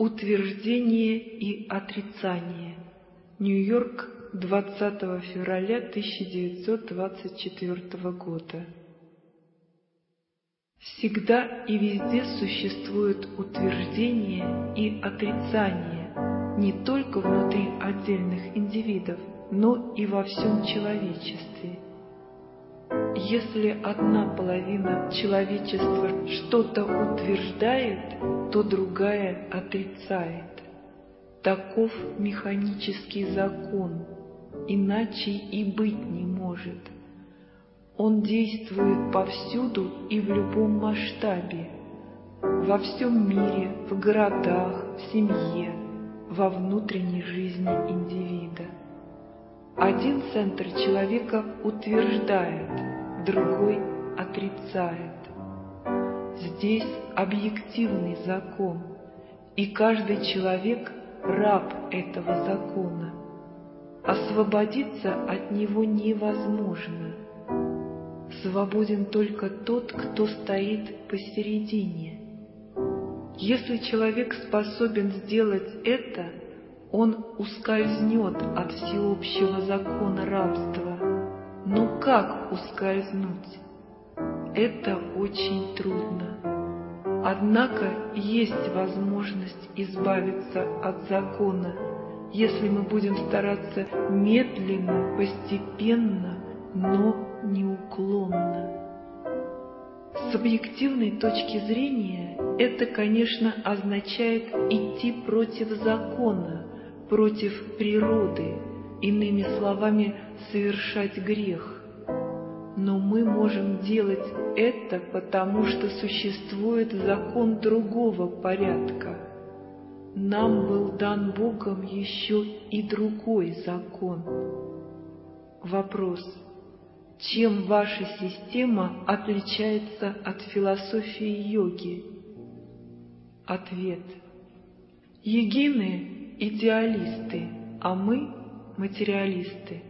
Утверждение и отрицание. Нью-Йорк, 20 февраля 1924 года. Всегда и везде существует утверждение и отрицание, не только внутри отдельных индивидов, но и во всем человечестве. Если одна половина человечества что-то утверждает, то другая отрицает. Таков механический закон, иначе и быть не может. Он действует повсюду и в любом масштабе, во всем мире, в городах, в семье, во внутренней жизни индивида. Один центр человека утверждает, другой отрицает. Здесь объективный закон, и каждый человек раб этого закона. Освободиться от него невозможно. Свободен только тот, кто стоит посередине. Если человек способен сделать это – он ускользнет от всеобщего закона рабства. Но как ускользнуть? Это очень трудно. Однако есть возможность избавиться от закона, если мы будем стараться медленно, постепенно, но неуклонно. С объективной точки зрения это, конечно, означает идти против закона, против природы, иными словами, совершать грех. Но мы можем делать это, потому что существует закон другого порядка. Нам был дан Богом еще и другой закон. Вопрос. Чем ваша система отличается от философии йоги? Ответ. Егины идеалисты, а мы материалисты.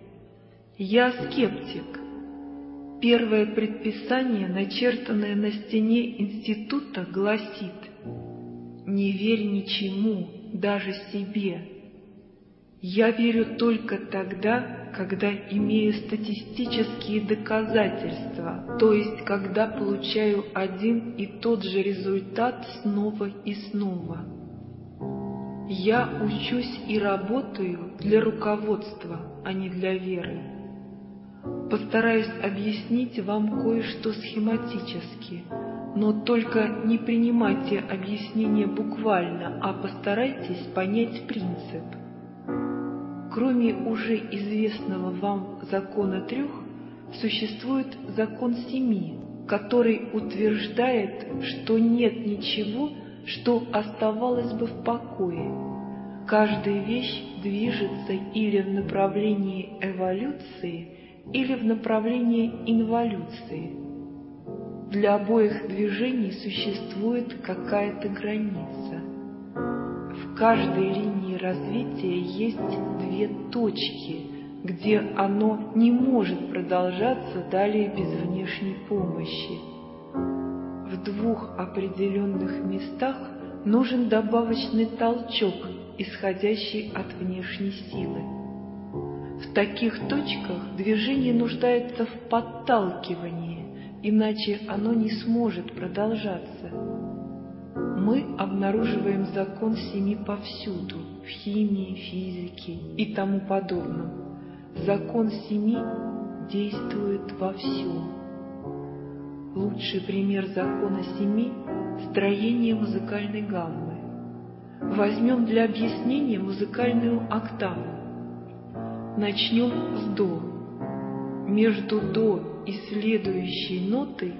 Я скептик. Первое предписание, начертанное на стене института, гласит «Не верь ничему, даже себе». Я верю только тогда, когда имею статистические доказательства, то есть когда получаю один и тот же результат снова и снова. Я учусь и работаю для руководства, а не для веры. Постараюсь объяснить вам кое-что схематически, но только не принимайте объяснение буквально, а постарайтесь понять принцип. Кроме уже известного вам закона трех, существует закон семи, который утверждает, что нет ничего, что оставалось бы в покое. Каждая вещь движется или в направлении эволюции, или в направлении инволюции. Для обоих движений существует какая-то граница. В каждой линии развития есть две точки, где оно не может продолжаться далее без внешней помощи в двух определенных местах нужен добавочный толчок, исходящий от внешней силы. В таких точках движение нуждается в подталкивании, иначе оно не сможет продолжаться. Мы обнаруживаем закон семи повсюду, в химии, физике и тому подобном. Закон семи действует во всем. Лучший пример закона семи – строение музыкальной гаммы. Возьмем для объяснения музыкальную октаву. Начнем с до. Между до и следующей нотой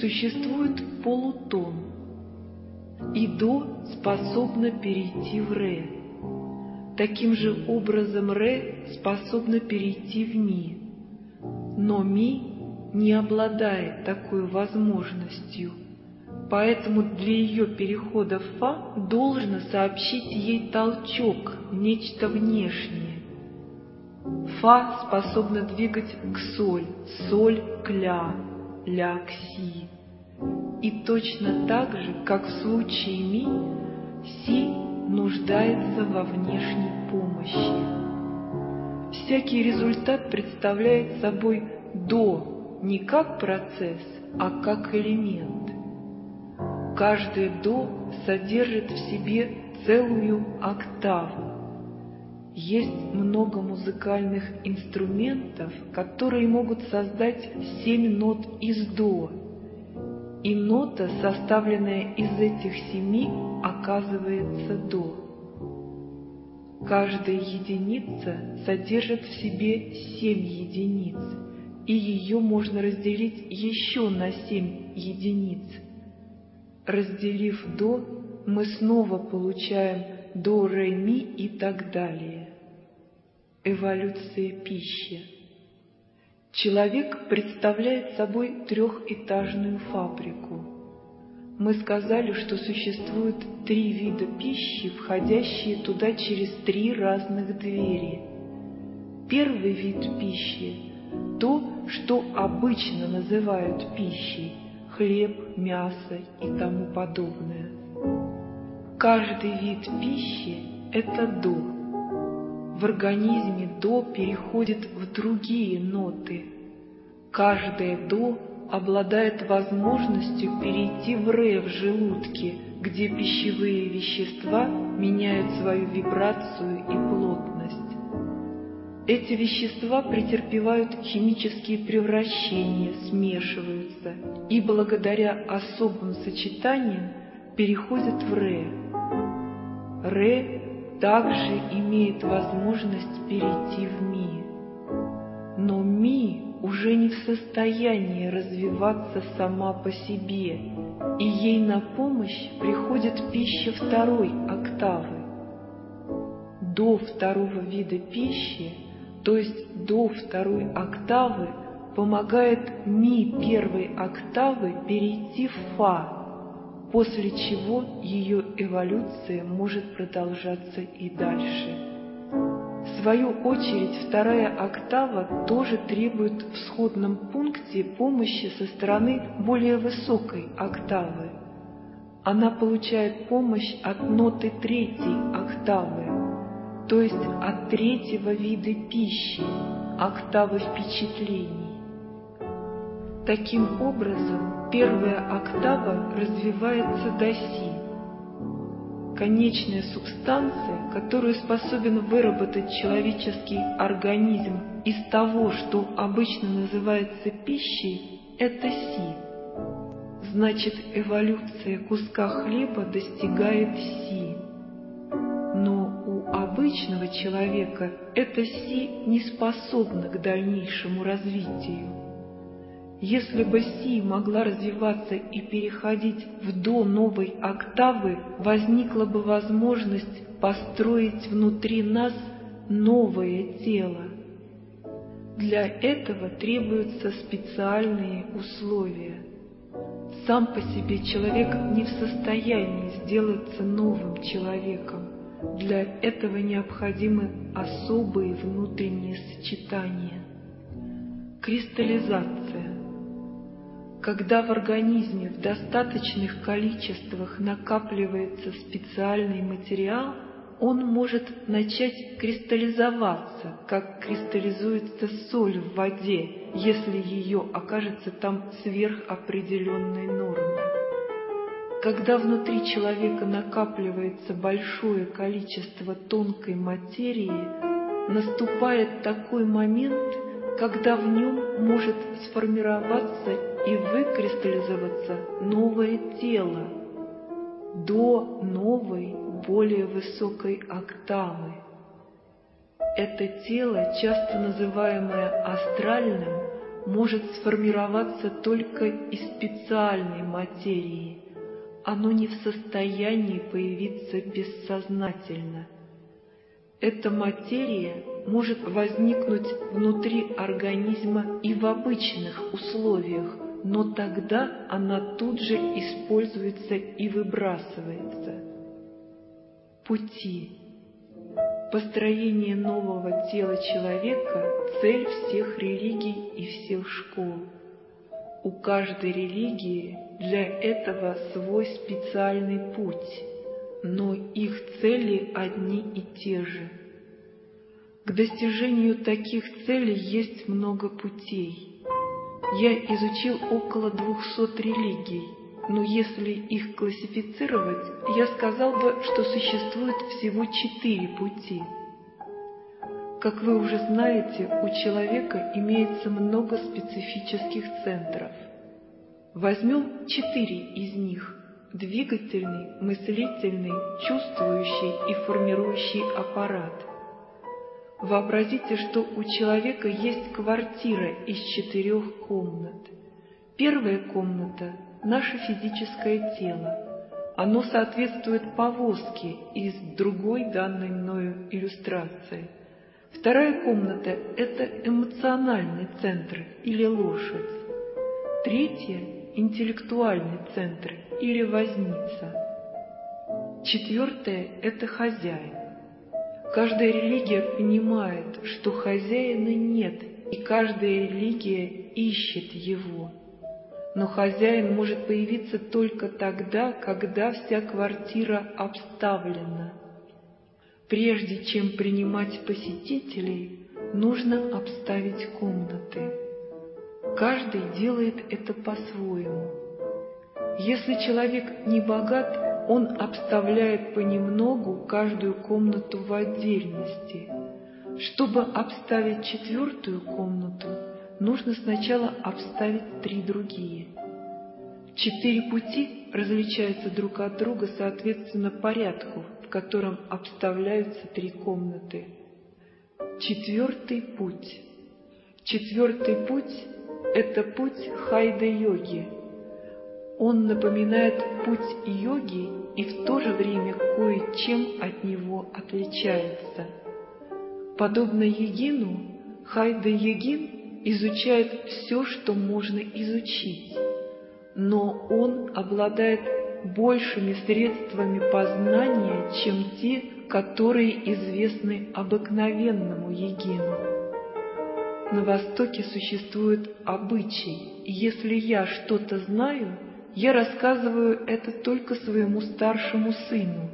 существует полутон, и до способно перейти в ре. Таким же образом ре способно перейти в ми, но ми не обладает такой возможностью, поэтому для ее перехода в фа должно сообщить ей толчок, нечто внешнее. Фа способна двигать к соль, соль к ля, ля к си. И точно так же, как в случае ми, си нуждается во внешней помощи. Всякий результат представляет собой «до» не как процесс, а как элемент. Каждое «до» содержит в себе целую октаву. Есть много музыкальных инструментов, которые могут создать семь нот из «до», и нота, составленная из этих семи, оказывается «до». Каждая единица содержит в себе семь единиц, и ее можно разделить еще на семь единиц. Разделив «до», мы снова получаем «до», «ре», и так далее. Эволюция пищи – Человек представляет собой трехэтажную фабрику. Мы сказали, что существует три вида пищи, входящие туда через три разных двери. Первый вид пищи – то, что обычно называют пищей – хлеб, мясо и тому подобное. Каждый вид пищи – это до в организме до переходит в другие ноты. Каждое до обладает возможностью перейти в ре в желудке, где пищевые вещества меняют свою вибрацию и плотность. Эти вещества претерпевают химические превращения, смешиваются и благодаря особым сочетаниям переходят в ре. Ре также имеет возможность перейти в Ми. Но Ми уже не в состоянии развиваться сама по себе, и ей на помощь приходит пища второй октавы. До второго вида пищи, то есть до второй октавы, помогает Ми первой октавы перейти в Фа, после чего ее эволюция может продолжаться и дальше. В свою очередь, вторая октава тоже требует в сходном пункте помощи со стороны более высокой октавы. Она получает помощь от ноты третьей октавы, то есть от третьего вида пищи, октавы впечатлений. Таким образом, первая октава развивается до си. Конечная субстанция, которую способен выработать человеческий организм из того, что обычно называется пищей, это си. Значит, эволюция куска хлеба достигает си. Но у обычного человека это си не способно к дальнейшему развитию. Если бы Си могла развиваться и переходить в до новой октавы, возникла бы возможность построить внутри нас новое тело. Для этого требуются специальные условия. Сам по себе человек не в состоянии сделаться новым человеком. Для этого необходимы особые внутренние сочетания. Кристаллизация когда в организме в достаточных количествах накапливается специальный материал, он может начать кристаллизоваться, как кристаллизуется соль в воде, если ее окажется там сверх определенной нормы. Когда внутри человека накапливается большое количество тонкой материи, наступает такой момент, когда в нем может сформироваться и выкристаллизоваться новое тело до новой, более высокой октавы. Это тело, часто называемое астральным, может сформироваться только из специальной материи. Оно не в состоянии появиться бессознательно. Эта материя может возникнуть внутри организма и в обычных условиях, но тогда она тут же используется и выбрасывается. Пути. Построение нового тела человека – цель всех религий и всех школ. У каждой религии для этого свой специальный путь, но их цели одни и те же. К достижению таких целей есть много путей. Я изучил около двухсот религий, но если их классифицировать, я сказал бы, что существует всего четыре пути. Как вы уже знаете, у человека имеется много специфических центров. Возьмем четыре из них – двигательный, мыслительный, чувствующий и формирующий аппарат. Вообразите, что у человека есть квартира из четырех комнат. Первая комната наше физическое тело. Оно соответствует повозке из другой данной мною иллюстрации. Вторая комната – это эмоциональный центр или лошадь. Третья – интеллектуальный центр или возница. Четвертое – это хозяин. Каждая религия понимает, что хозяина нет, и каждая религия ищет его – но хозяин может появиться только тогда, когда вся квартира обставлена. Прежде чем принимать посетителей, нужно обставить комнаты. Каждый делает это по-своему. Если человек не богат, он обставляет понемногу каждую комнату в отдельности. Чтобы обставить четвертую комнату, нужно сначала обставить три другие. Четыре пути различаются друг от друга соответственно порядку, в котором обставляются три комнаты. Четвертый путь. Четвертый путь – это путь хайда-йоги. Он напоминает путь йоги и в то же время кое-чем от него отличается. Подобно йогину, хайда-йогин изучает все, что можно изучить, но он обладает большими средствами познания, чем те, которые известны обыкновенному егину. На Востоке существует обычай, если я что-то знаю, я рассказываю это только своему старшему сыну,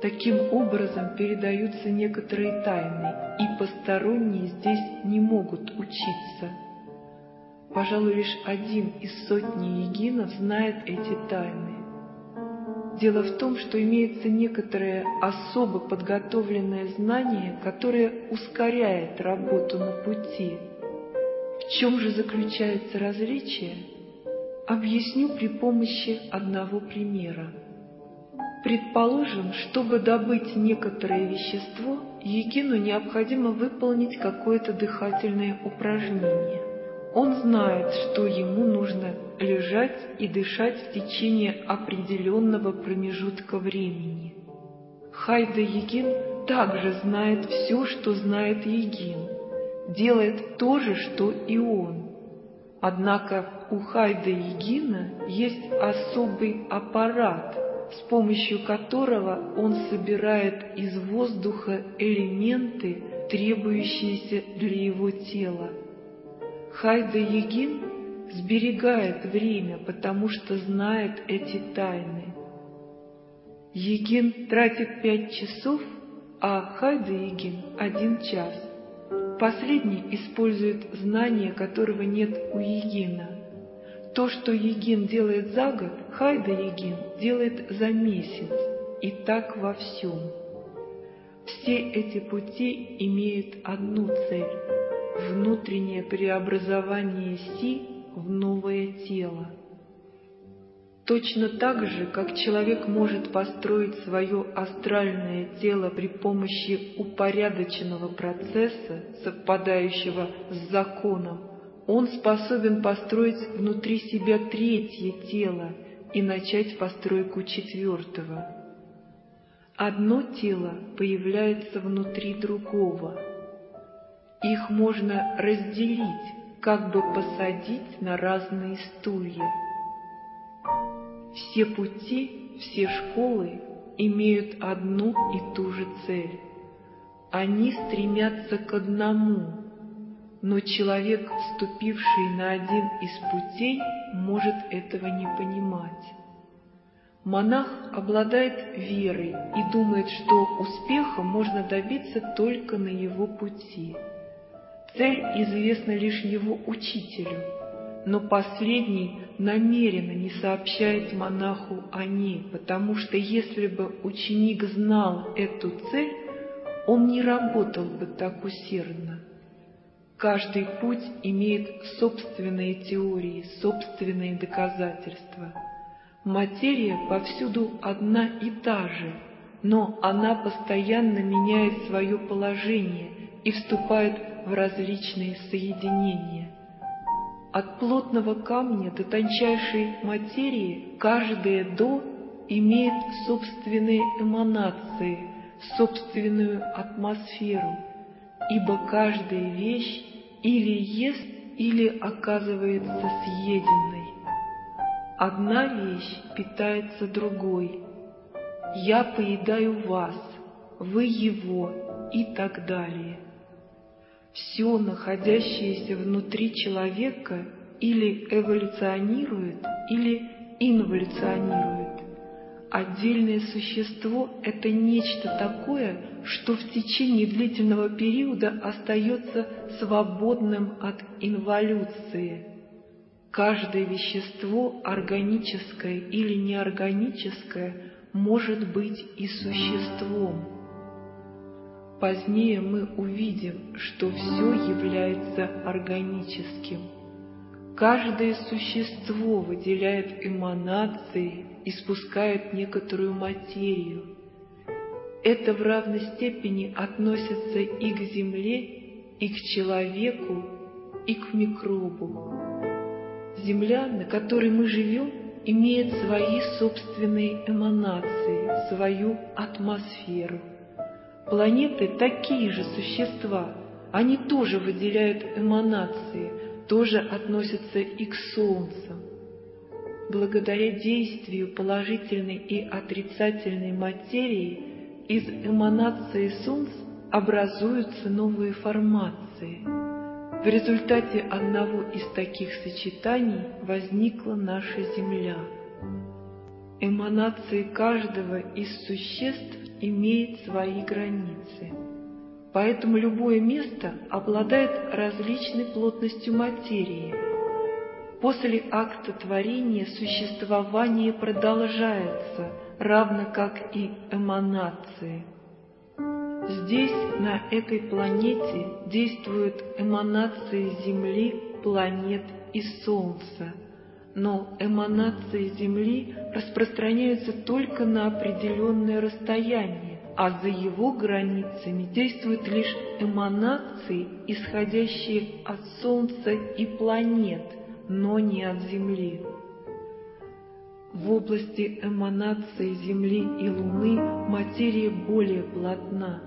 Таким образом передаются некоторые тайны, и посторонние здесь не могут учиться. Пожалуй, лишь один из сотни егинов знает эти тайны. Дело в том, что имеется некоторое особо подготовленное знание, которое ускоряет работу на пути. В чем же заключается различие? Объясню при помощи одного примера. Предположим, чтобы добыть некоторое вещество, Егину необходимо выполнить какое-то дыхательное упражнение. Он знает, что ему нужно лежать и дышать в течение определенного промежутка времени. Хайда Егин также знает все, что знает Егин, делает то же, что и он. Однако у Хайда Егина есть особый аппарат – с помощью которого он собирает из воздуха элементы, требующиеся для его тела. Хайда Егин сберегает время, потому что знает эти тайны. Егин тратит пять часов, а Хайда Егин — один час. Последний использует знания, которого нет у Егина. То, что Егин делает за год, Хайда Егин делает за месяц, и так во всем. Все эти пути имеют одну цель – внутреннее преобразование Си в новое тело. Точно так же, как человек может построить свое астральное тело при помощи упорядоченного процесса, совпадающего с законом, он способен построить внутри себя третье тело и начать постройку четвертого. Одно тело появляется внутри другого. Их можно разделить, как бы посадить на разные стулья. Все пути, все школы имеют одну и ту же цель. Они стремятся к одному но человек, вступивший на один из путей, может этого не понимать. Монах обладает верой и думает, что успеха можно добиться только на его пути. Цель известна лишь его учителю, но последний намеренно не сообщает монаху о ней, потому что если бы ученик знал эту цель, он не работал бы так усердно. Каждый путь имеет собственные теории, собственные доказательства. Материя повсюду одна и та же, но она постоянно меняет свое положение и вступает в различные соединения. От плотного камня до тончайшей материи каждое «до» имеет собственные эманации, собственную атмосферу, ибо каждая вещь или ест, или оказывается съеденной. Одна вещь питается другой. Я поедаю вас, вы его и так далее. Все, находящееся внутри человека, или эволюционирует, или инволюционирует. Отдельное существо – это нечто такое, что в течение длительного периода остается свободным от инволюции. Каждое вещество, органическое или неорганическое, может быть и существом. Позднее мы увидим, что все является органическим. Каждое существо выделяет эманации, испускает некоторую материю – это в равной степени относится и к Земле, и к человеку, и к микробу. Земля, на которой мы живем, имеет свои собственные эманации, свою атмосферу. Планеты такие же существа, они тоже выделяют эманации, тоже относятся и к Солнцу. Благодаря действию положительной и отрицательной материи из эманации Солнца образуются новые формации. В результате одного из таких сочетаний возникла наша Земля. Эманации каждого из существ имеет свои границы. Поэтому любое место обладает различной плотностью материи. После акта творения существование продолжается – равно как и эманации. Здесь, на этой планете, действуют эманации Земли, планет и Солнца, но эманации Земли распространяются только на определенное расстояние, а за его границами действуют лишь эманации, исходящие от Солнца и планет, но не от Земли. В области эманации Земли и Луны материя более плотна,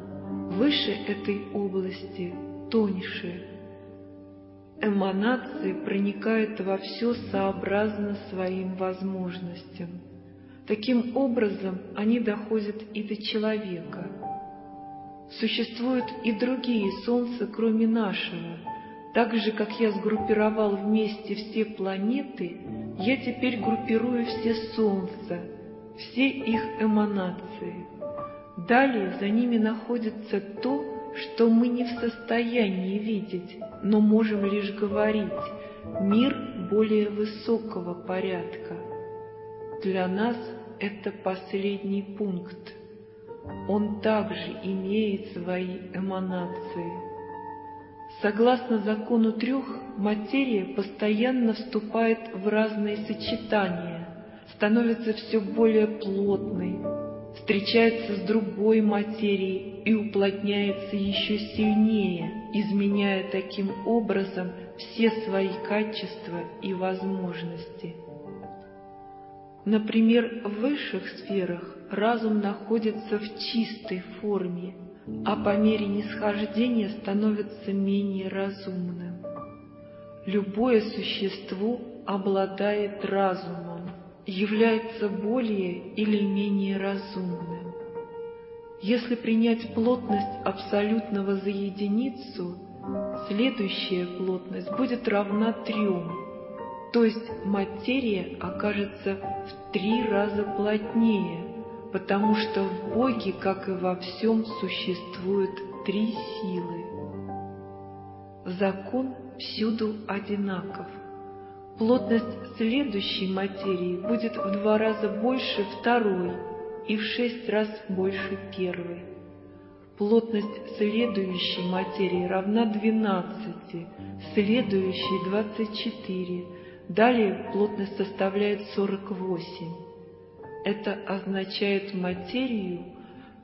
выше этой области тоньше. Эманации проникают во все сообразно своим возможностям. Таким образом, они доходят и до человека. Существуют и другие солнца, кроме нашего. Так же, как я сгруппировал вместе все планеты, я теперь группирую все солнца, все их эманации. Далее за ними находится то, что мы не в состоянии видеть, но можем лишь говорить, мир более высокого порядка. Для нас это последний пункт. Он также имеет свои эманации. Согласно закону трех, материя постоянно вступает в разные сочетания, становится все более плотной, встречается с другой материей и уплотняется еще сильнее, изменяя таким образом все свои качества и возможности. Например, в высших сферах разум находится в чистой форме – а по мере нисхождения становится менее разумным. Любое существо обладает разумом, является более или менее разумным. Если принять плотность абсолютного за единицу, следующая плотность будет равна трем. То есть материя окажется в три раза плотнее, потому что в Боге, как и во всем, существует три силы. Закон всюду одинаков. Плотность следующей материи будет в два раза больше второй и в шесть раз больше первой. Плотность следующей материи равна 12, следующей 24, далее плотность составляет 48. Это означает материю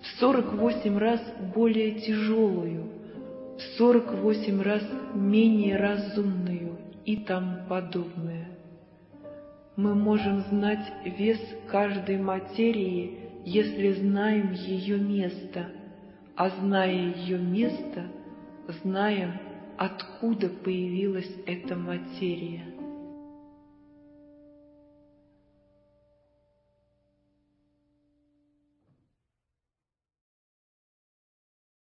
в 48 раз более тяжелую, в 48 раз менее разумную и тому подобное. Мы можем знать вес каждой материи, если знаем ее место, а зная ее место, знаем, откуда появилась эта материя.